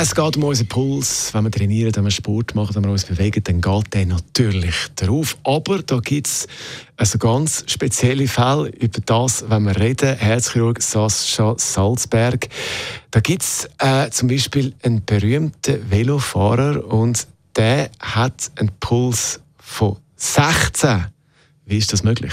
Es geht um unseren Puls. Wenn wir trainieren, wenn wir Sport machen, wenn wir uns bewegen, dann geht der natürlich drauf. Aber da gibt es also ganz spezielle Fälle, über das, wenn wir reden. Herzchirurg Sascha Salzberg. Da gibt es äh, zum Beispiel einen berühmten Velofahrer und der hat einen Puls von 16. Wie ist das möglich?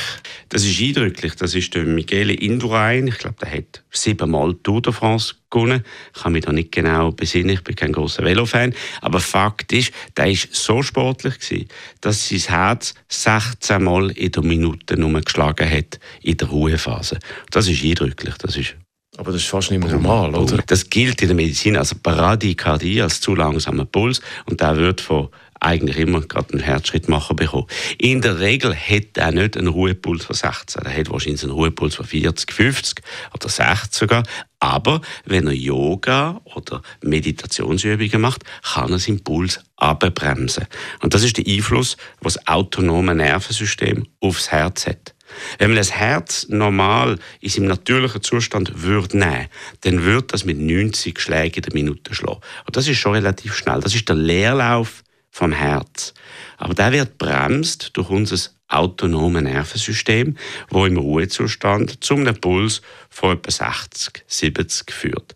Das ist eindrücklich. Das ist der Michele Indurain. Ich glaube, der hat siebenmal Tour de France gewonnen. Ich kann mich da nicht genau besinnen. Ich bin kein großer Velofan. Aber Fakt ist, der ist so sportlich gewesen, dass sein Herz 16 Mal in der Minute nur geschlagen hat in der Ruhephase. Das ist eindrücklich. Das ist aber das ist fast nicht mehr normal, oder? Das gilt in der Medizin als Bradykardie, als zu langsamer Puls. Und der wird von eigentlich immer gerade einen Herzschrittmacher bekommen. In der Regel hat er nicht einen Ruhepuls von 16. Er hat wahrscheinlich einen Ruhepuls von 40, 50 oder 60 sogar. Aber wenn er Yoga oder Meditationsübungen macht, kann er seinen Puls abbremsen. Und das ist der Einfluss, was das autonome Nervensystem aufs Herz hat. Wenn man das Herz normal in seinem natürlichen Zustand würde nehmen, dann würde das mit 90 Schlägen in der Minute schlagen. Und das ist schon relativ schnell. Das ist der Leerlauf vom Herz. Aber der wird bremst durch unser autonomes Nervensystem, wo im Ruhezustand zum Puls von etwa 60, 70 führt.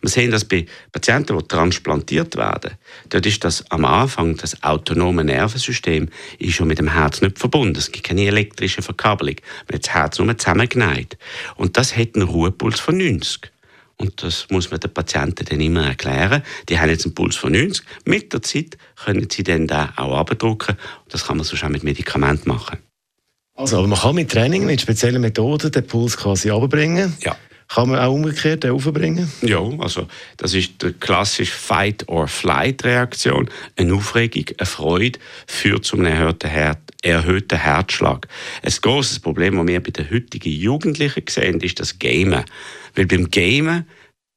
Wir sehen das bei Patienten, die transplantiert werden. Dort ist das am Anfang, das autonome Nervensystem, ist schon mit dem Herz nicht verbunden. Es gibt keine elektrische Verkabelung. Man hat das Herz nur zusammengeneigt. Und das hat einen Ruhepuls von 90. Und das muss man den Patienten dann immer erklären. Die haben jetzt einen Puls von 90. Mit der Zeit können sie dann da auch abdrucken. Das kann man sonst auch mit Medikamenten machen. Also, aber man kann mit Training, mit speziellen Methoden den Puls quasi abbringen. Ja. Kann man auch umgekehrt aufbringen? Ja, also das ist die klassische Fight-or-Flight-Reaktion. Eine Aufregung, eine Freude führt zu einem erhöhten, Her erhöhten Herzschlag. Ein großes Problem, das wir bei den heutigen Jugendlichen sehen, ist das Gamen. Weil beim Gamen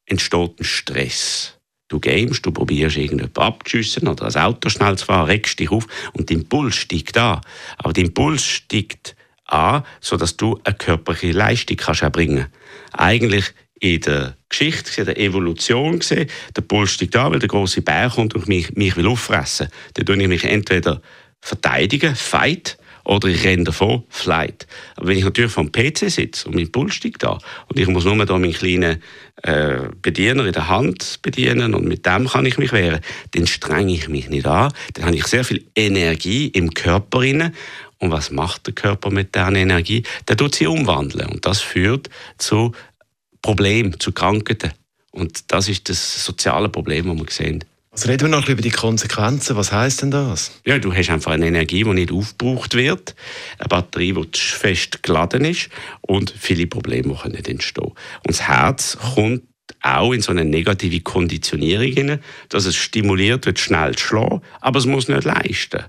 entsteht ein Stress. Du gamest, du probierst irgendjemanden abzuschiessen oder das Auto schnell zu fahren, regst dich auf und dein Puls steigt an. Aber dein Puls steigt an, sodass du eine körperliche Leistung kannst erbringen kannst. Eigentlich in der Geschichte, in der Evolution gesehen, der Puls steigt an, weil der große Bär kommt und mich, mich will auffressen. Dann tue ich mich entweder verteidigen, fight, oder ich renne davon, Flight. Aber wenn ich natürlich vom PC sitze und mein Puls steigt da und ich muss nur da meinen kleinen äh, Bediener in der Hand bedienen und mit dem kann ich mich wehren, dann strenge ich mich nicht an. Dann habe ich sehr viel Energie im Körper inne und was macht der Körper mit dieser Energie? Der tut sie umwandeln und das führt zu Problemen, zu Krankheiten. Und das ist das soziale Problem, das wir sehen. Also reden wir noch über die Konsequenzen. Was heißt denn das? Ja, du hast einfach eine Energie, die nicht aufgebraucht wird, eine Batterie, die fest geladen ist und viele Probleme können entstehen. Und das Herz kommt auch in so eine negative Konditionierung hinein, dass es stimuliert wird, schnell zu schlagen, aber es muss nicht leisten.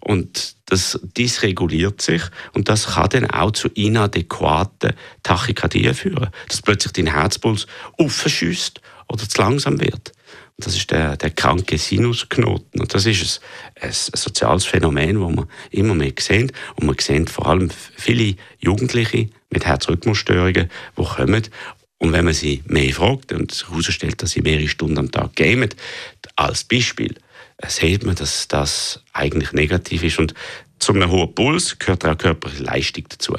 Und das dysreguliert sich und das kann dann auch zu inadäquaten Tachykardien führen, dass plötzlich dein Herzpuls aufschießt oder zu langsam wird. Das ist der, der kranke Sinusknoten. Und das ist ein, ein, soziales Phänomen, das wir immer mehr sehen. Und wir sehen vor allem viele Jugendliche mit Herzrhythmusstörungen, die kommen. Und wenn man sie mehr fragt und sich herausstellt, dass sie mehrere Stunden am Tag gamen, als Beispiel, sieht man, dass das eigentlich negativ ist. Und zu einem hohen Puls gehört auch körperliche Leistung dazu.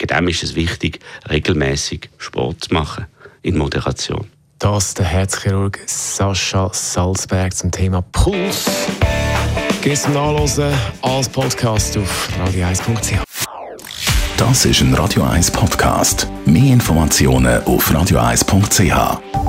Dem ist es wichtig, regelmäßig Sport zu machen, in Moderation. Das der Herzchirurg Sascha Salzberg zum Thema Puls. Gestern Nachlesen als Podcast auf radio1.ch. Das ist ein Radio 1 Podcast. Mehr Informationen auf radio1.ch.